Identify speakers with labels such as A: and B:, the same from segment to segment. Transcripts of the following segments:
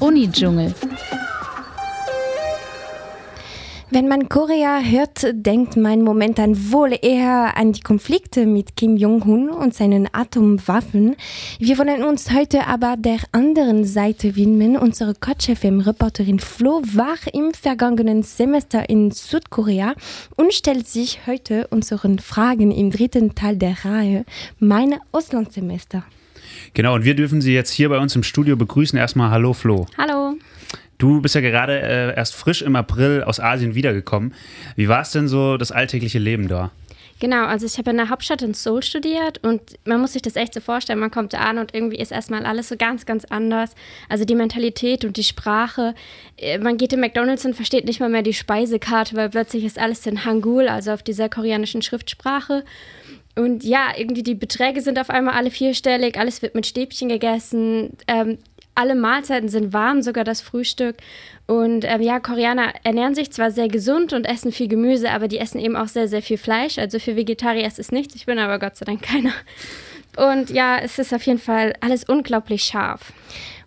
A: Uni-Dschungel.
B: Wenn man Korea hört, denkt man momentan wohl eher an die Konflikte mit Kim Jong-un und seinen Atomwaffen. Wir wollen uns heute aber der anderen Seite widmen. Unsere Kotsch-FM-Reporterin Flo war im vergangenen Semester in Südkorea und stellt sich heute unseren Fragen im dritten Teil der Reihe Mein Auslandssemester.
C: Genau, und wir dürfen Sie jetzt hier bei uns im Studio begrüßen. Erstmal Hallo Flo.
D: Hallo.
C: Du bist ja gerade äh, erst frisch im April aus Asien wiedergekommen. Wie war es denn so, das alltägliche Leben da?
D: Genau, also ich habe in der Hauptstadt in Seoul studiert und man muss sich das echt so vorstellen, man kommt da an und irgendwie ist erstmal alles so ganz, ganz anders. Also die Mentalität und die Sprache. Äh, man geht in McDonalds und versteht nicht mal mehr die Speisekarte, weil plötzlich ist alles in Hangul, also auf dieser koreanischen Schriftsprache. Und ja, irgendwie die Beträge sind auf einmal alle vierstellig, alles wird mit Stäbchen gegessen. Ähm, alle Mahlzeiten sind warm, sogar das Frühstück. Und ähm, ja, Koreaner ernähren sich zwar sehr gesund und essen viel Gemüse, aber die essen eben auch sehr, sehr viel Fleisch. Also für Vegetarier ist es nichts. Ich bin aber Gott sei Dank keiner. Und ja, es ist auf jeden Fall alles unglaublich scharf.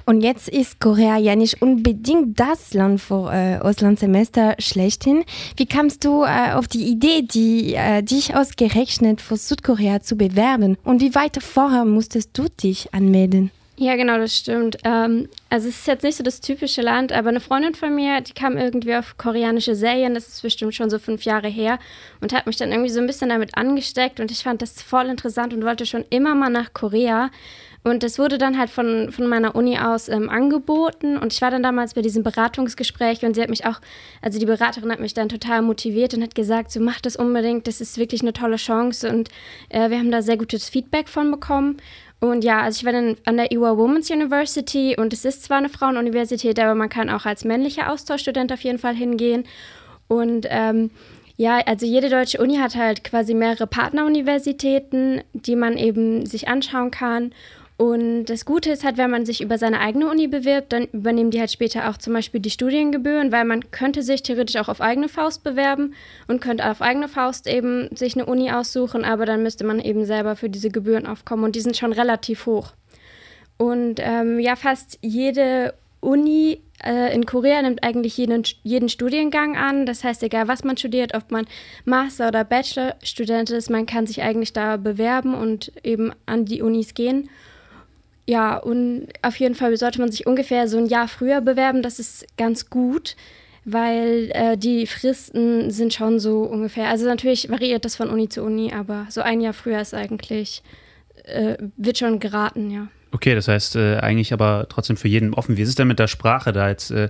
B: Und jetzt ist Korea ja nicht unbedingt das Land für äh, Auslandssemester schlechthin. Wie kamst du äh, auf die Idee, die, äh, dich ausgerechnet für Südkorea zu bewerben? Und wie weit vorher musstest du dich anmelden?
D: Ja, genau, das stimmt. Ähm, also es ist jetzt nicht so das typische Land, aber eine Freundin von mir, die kam irgendwie auf koreanische Serien, das ist bestimmt schon so fünf Jahre her und hat mich dann irgendwie so ein bisschen damit angesteckt und ich fand das voll interessant und wollte schon immer mal nach Korea. Und das wurde dann halt von, von meiner Uni aus ähm, angeboten. Und ich war dann damals bei diesem Beratungsgespräch und sie hat mich auch, also die Beraterin hat mich dann total motiviert und hat gesagt, so mach das unbedingt, das ist wirklich eine tolle Chance. Und äh, wir haben da sehr gutes Feedback von bekommen. Und ja, also ich war dann an der Iowa Women's University und es ist zwar eine Frauenuniversität, aber man kann auch als männlicher Austauschstudent auf jeden Fall hingehen. Und ähm, ja, also jede deutsche Uni hat halt quasi mehrere Partneruniversitäten, die man eben sich anschauen kann. Und das Gute ist halt, wenn man sich über seine eigene Uni bewirbt, dann übernehmen die halt später auch zum Beispiel die Studiengebühren, weil man könnte sich theoretisch auch auf eigene Faust bewerben und könnte auf eigene Faust eben sich eine Uni aussuchen, aber dann müsste man eben selber für diese Gebühren aufkommen und die sind schon relativ hoch. Und ähm, ja, fast jede Uni äh, in Korea nimmt eigentlich jeden, jeden Studiengang an. Das heißt, egal was man studiert, ob man Master- oder Bachelor-Student ist, man kann sich eigentlich da bewerben und eben an die Unis gehen. Ja, und auf jeden Fall sollte man sich ungefähr so ein Jahr früher bewerben. Das ist ganz gut, weil äh, die Fristen sind schon so ungefähr. Also natürlich variiert das von Uni zu Uni, aber so ein Jahr früher ist eigentlich, äh, wird schon geraten, ja.
C: Okay, das heißt äh, eigentlich aber trotzdem für jeden offen. Wie ist es denn mit der Sprache da? Jetzt äh,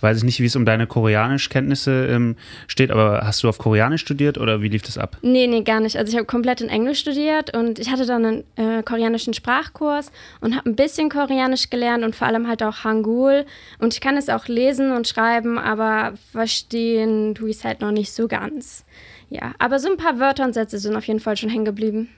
C: weiß ich nicht, wie es um deine Koreanischkenntnisse ähm, steht, aber hast du auf Koreanisch studiert oder wie lief das ab?
D: Nee, nee, gar nicht. Also ich habe komplett in Englisch studiert und ich hatte dann einen äh, koreanischen Sprachkurs und habe ein bisschen Koreanisch gelernt und vor allem halt auch Hangul. Und ich kann es auch lesen und schreiben, aber verstehen tue ich es halt noch nicht so ganz. Ja, aber so ein paar Wörter und Sätze sind auf jeden Fall schon hängen geblieben.